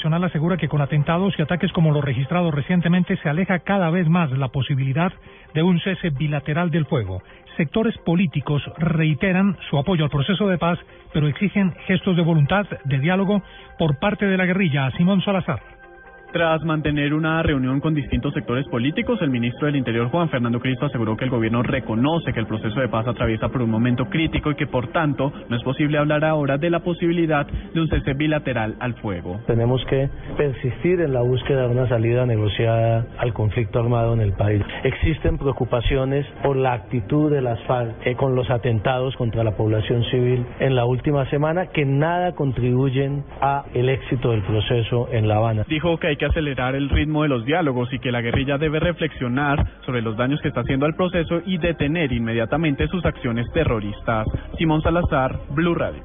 Nacional asegura que con atentados y ataques como los registrados recientemente se aleja cada vez más la posibilidad de un cese bilateral del fuego. Sectores políticos reiteran su apoyo al proceso de paz, pero exigen gestos de voluntad de diálogo por parte de la guerrilla. Simón Salazar. Tras mantener una reunión con distintos sectores políticos, el ministro del Interior Juan Fernando Cristo aseguró que el gobierno reconoce que el proceso de paz atraviesa por un momento crítico y que por tanto no es posible hablar ahora de la posibilidad de un cese bilateral al fuego. Tenemos que persistir en la búsqueda de una salida negociada al conflicto armado en el país. Existen preocupaciones por la actitud de las FARC eh, con los atentados contra la población civil en la última semana que nada contribuyen a el éxito del proceso en La Habana. Dijo que hay que acelerar el ritmo de los diálogos y que la guerrilla debe reflexionar sobre los daños que está haciendo al proceso y detener inmediatamente sus acciones terroristas. Simón Salazar, Blue Radio.